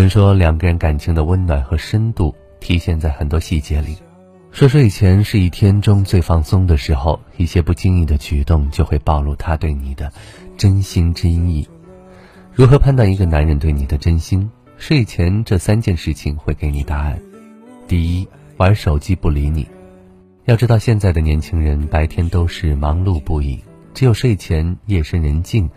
人说，两个人感情的温暖和深度体现在很多细节里。说睡前是一天中最放松的时候，一些不经意的举动就会暴露他对你的真心真意。如何判断一个男人对你的真心？睡前这三件事情会给你答案。第一，玩手机不理你。要知道，现在的年轻人白天都是忙碌不已，只有睡前夜深人静，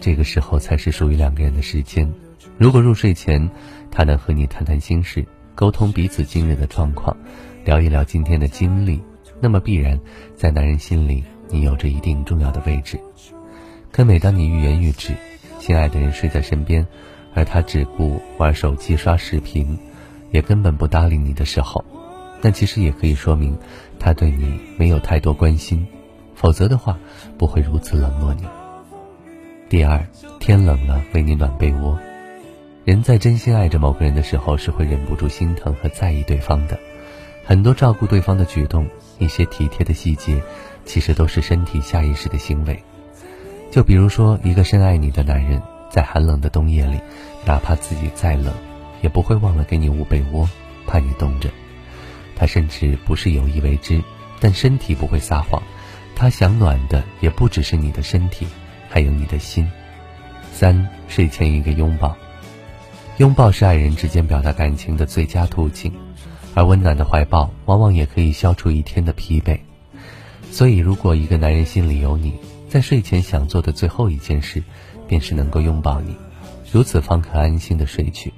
这个时候才是属于两个人的时间。如果入睡前，他能和你谈谈心事，沟通彼此今日的状况，聊一聊今天的经历，那么必然在男人心里你有着一定重要的位置。可每当你欲言又止，心爱的人睡在身边。而他只顾玩手机、刷视频，也根本不搭理你的时候，那其实也可以说明他对你没有太多关心，否则的话不会如此冷落你。第二天冷了为你暖被窝，人在真心爱着某个人的时候是会忍不住心疼和在意对方的，很多照顾对方的举动，一些体贴的细节，其实都是身体下意识的行为。就比如说一个深爱你的男人。在寒冷的冬夜里，哪怕自己再冷，也不会忘了给你捂被窝，怕你冻着。他甚至不是有意为之，但身体不会撒谎。他想暖的也不只是你的身体，还有你的心。三睡前一个拥抱，拥抱是爱人之间表达感情的最佳途径，而温暖的怀抱往往也可以消除一天的疲惫。所以，如果一个男人心里有你，在睡前想做的最后一件事。便是能够拥抱你，如此方可安心的睡去，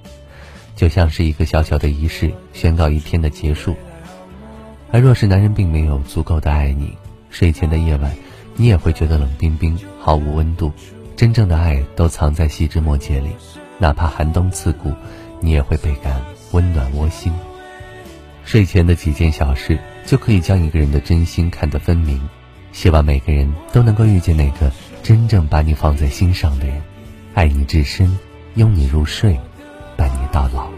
就像是一个小小的仪式，宣告一天的结束。而若是男人并没有足够的爱你，睡前的夜晚，你也会觉得冷冰冰，毫无温度。真正的爱都藏在细枝末节里，哪怕寒冬刺骨，你也会倍感温暖窝心。睡前的几件小事，就可以将一个人的真心看得分明。希望每个人都能够遇见那个。真正把你放在心上的人，爱你至深，拥你入睡，伴你到老。